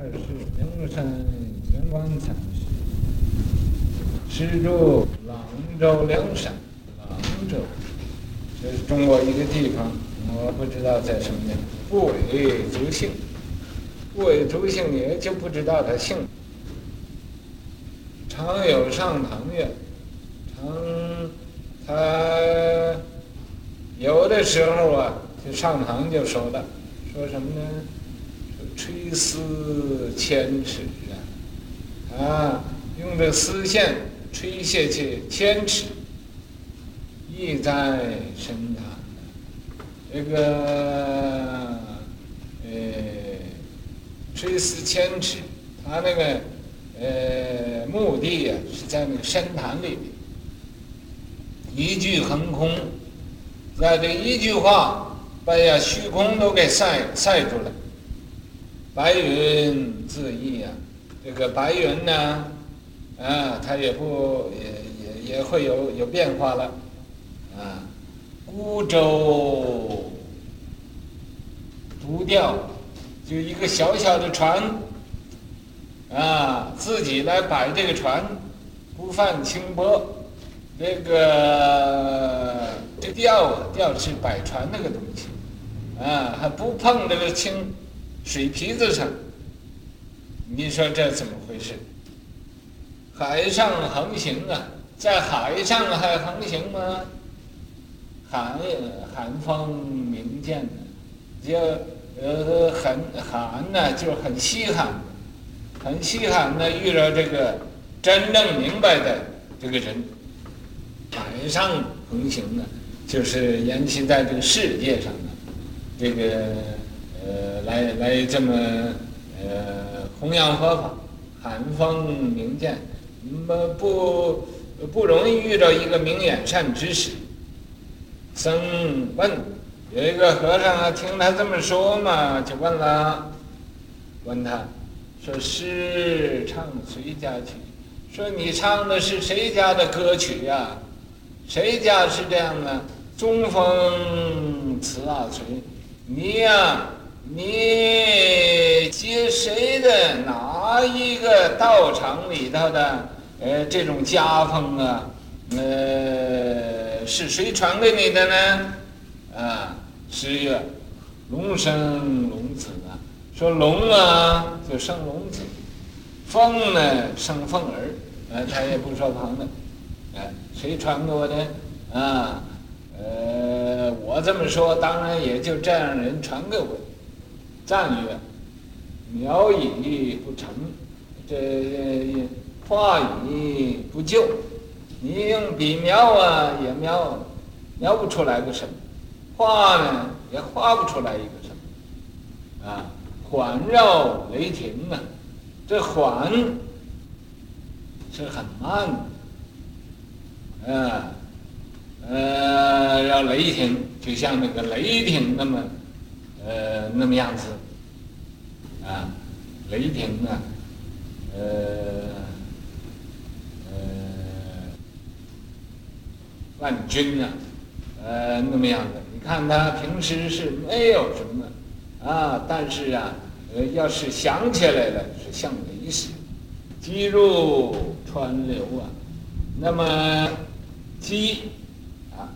二是灵山圆光禅师，师住阆州灵山，阆州，这是中国一个地方，我不知道在什么地方。不为族姓，不为族姓，也就不知道他姓。常有上堂曰，常他有的时候啊，就上堂就说了，说什么呢？说垂丝千尺啊，啊，用这丝线垂下去千尺，意在深潭。这个呃，垂丝千尺，他那个呃目的呀、是在那个深潭里面，一句横空，在这一句话，把呀虚空都给晒晒住了。白云自翳呀，这个白云呢，啊，它也不也也也会有有变化了，啊，孤舟独钓，就一个小小的船，啊，自己来摆这个船，不犯清波，这个这钓啊钓是摆船那个东西，啊，还不碰这个清。水皮子上，你说这怎么回事？海上横行啊，在海上还横行吗？寒寒风明见就呃很寒呢，就很稀罕，很稀罕的遇到这个真正明白的这个人。海上横行呢，就是延期在这个世界上的这个。呃，来来这么呃弘扬佛法，寒风明见，么不不容易遇到一个明眼善知识。僧问，有一个和尚啊听他这么说嘛，就问了，问他，说师唱谁家曲？说你唱的是谁家的歌曲呀、谁家是这样的？中风词啊，谁？你呀、你接谁的哪一个道场里头的呃这种家风啊？呃，是谁传给你的呢？啊，十月：龙生龙子啊。说龙啊，就生龙子；凤呢，生凤儿。呃，他也不说旁的。哎，谁传给我的？啊，呃，我这么说，当然也就这样人传给我。赞曰：“描以不成，这画以不就。你用笔描啊，也描描不出来个什么；画呢，也画不出来一个什么。啊，环绕雷霆啊，这缓是很慢的。啊，呃，要雷霆，就像那个雷霆那么。”呃，那么样子，啊，雷霆啊，呃，呃，万军啊，呃，那么样的。你看他平时是没有什么，啊，但是啊，呃，要是想起来了，是像雷似，急如川流啊。那么，急，啊，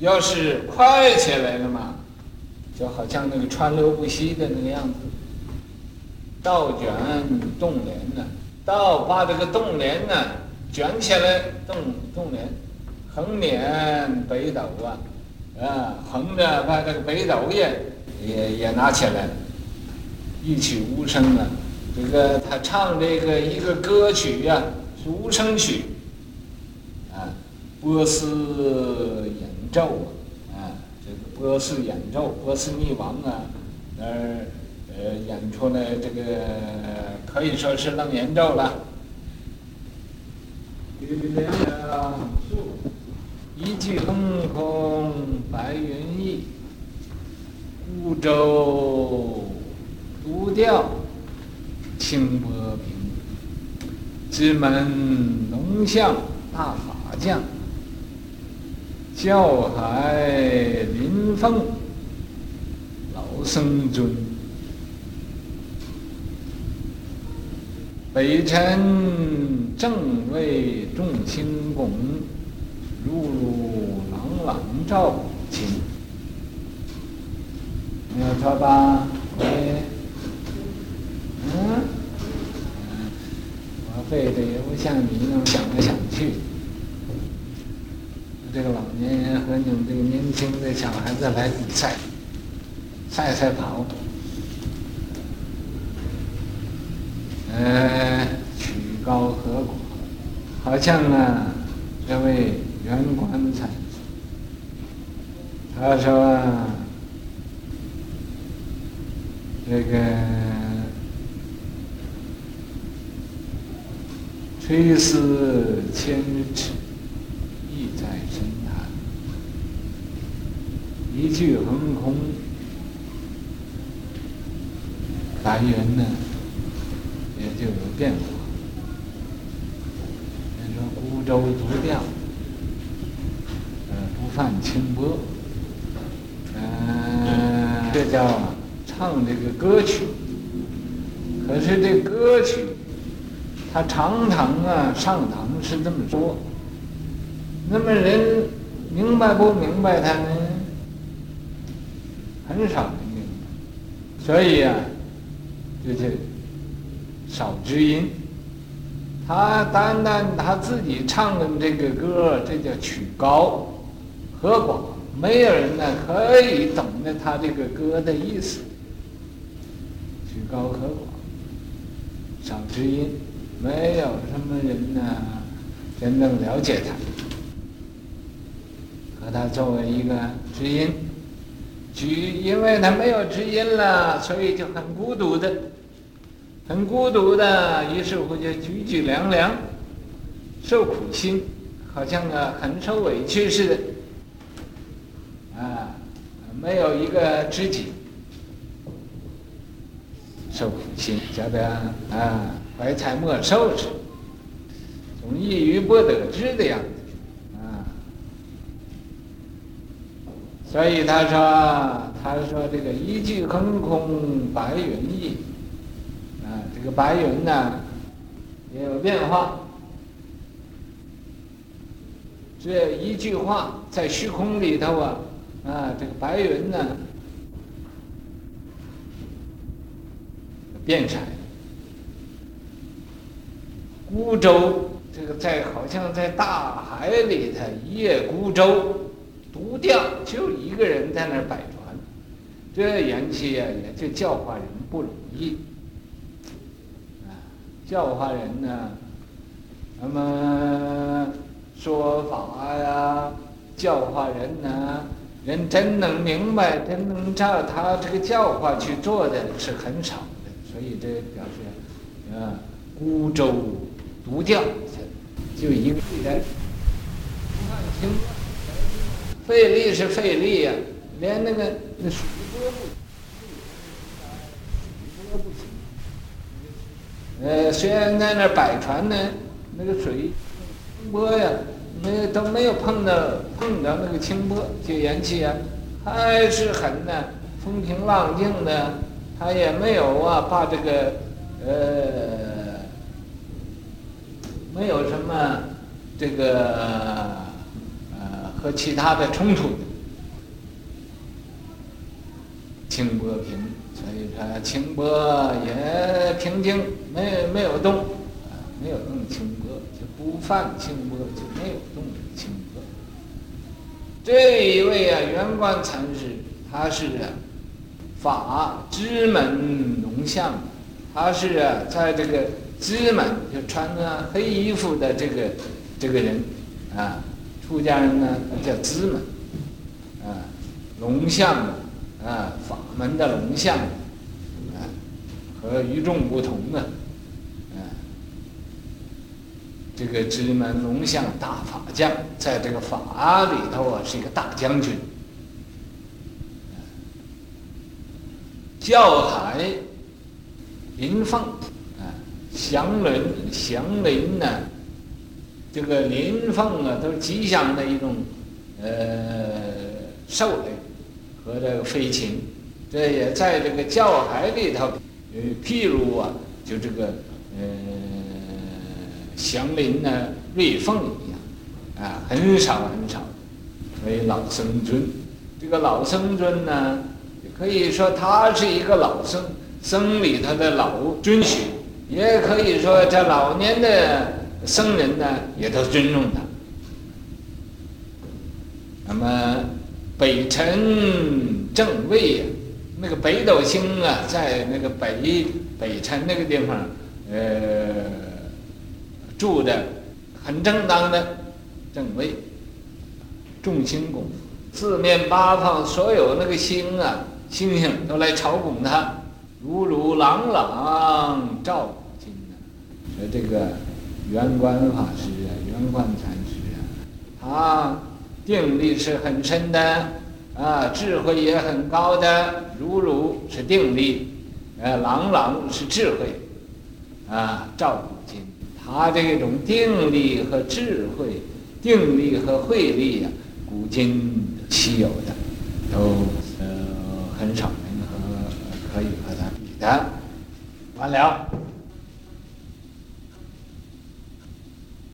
要是快起来了嘛。就好像那个川流不息的那个样子，倒卷动帘呢，倒把这个动帘呢卷起来，动动帘，横捻北斗啊，啊，横着把这个北斗也也也拿起来，一曲无声啊，这个他唱这个一个歌曲呀、啊，是无声曲，啊，波斯演奏啊。波斯演奏，波斯匿王啊，那儿呃演出来这个可以说是楞严咒了。一句横空白云翳，孤舟独钓清波平，只闻龙象大法将。教海临风老僧尊，北辰正为众星拱，如如朗朗照清。没有错吧？哎，嗯，我非得不像你那么想来想去。这个老年人和你们这个年轻的小孩子来比赛，赛赛跑。呃，曲高和寡，好像啊，这位圆观禅师，他说啊，这个垂丝千尺，意在深潭，一句横空，白云呢也？就有变化。人说孤舟独钓，呃，不犯清波。嗯，这叫唱这个歌曲。可是这歌曲，他常常啊上堂是这么说。那么人明白不明白他呢？很少人明白。所以、啊，就是。少知音，他单单他自己唱的这个歌，这叫曲高和寡，没有人呢可以懂得他这个歌的意思。曲高和寡，少知音，没有什么人呢真正了解他，和他作为一个知音，举，因为他没有知音了，所以就很孤独的。很孤独的，于是乎就举举凉凉，受苦心，好像啊很受委屈似的，啊，没有一个知己，受苦心，觉得啊怀才莫受之，总抑郁不得志的样子，啊，所以他说，他说这个一句横空白云易。这个白云呢，也有变化。这一句话在虚空里头啊，啊，这个白云呢，变成孤舟，这个在好像在大海里头一叶孤舟，独钓，就一个人在那儿摆船，这元气呀，也就教化人不容易。啊。教化人呢，那么说法呀，教化人呢，人真能明白，真能照他这个教化去做的是很少的，所以这表示，啊，孤舟独钓，就一个人，费力是费力呀，连那个那水波不。呃，虽然在那儿摆船呢，那个水波呀，没都没有碰到碰到那个清波，就缘起啊，还是很呢风平浪静的，他也没有啊把这个呃没有什么这个和其他的冲突的，清波平。所以说，清波也平静，没有没有动，啊，没有动清波，就不犯清波，就没有动清波。这一位啊，圆观禅师，他是啊，法支门龙象，他是啊，在这个支门就穿着黑衣服的这个这个人，啊，出家人呢叫支门，啊，龙象。啊，法门的龙象，啊，和与众不同的，啊，这个支门龙象大法将，在这个法里头啊，是一个大将军。教海麟凤，啊，祥林祥林呢，这个麟凤啊，都是吉祥的一种，呃，兽类。和这个飞禽，这也在这个教海里头，呃，譬如啊，就这个，呃，祥林呢瑞凤一样，啊，很少很少，为老僧尊。这个老僧尊呢，可以说他是一个老僧，僧里头的老遵循，也可以说这老年的僧人呢，也都尊重他。那么北辰正位啊，那个北斗星啊，在那个北北辰那个地方，呃，住的很正当的正位，众星拱。四面八方所有那个星啊，星星都来朝拱他，如如朗朗照古今啊。这个圆观法师啊，圆观禅师啊，他定力是很深的啊，智慧也很高的。如如是定力，呃，朗朗是智慧，啊，照古今。他这种定力和智慧，定力和慧力啊，古今。稀有的，都呃很少人和可以和他比的。完了。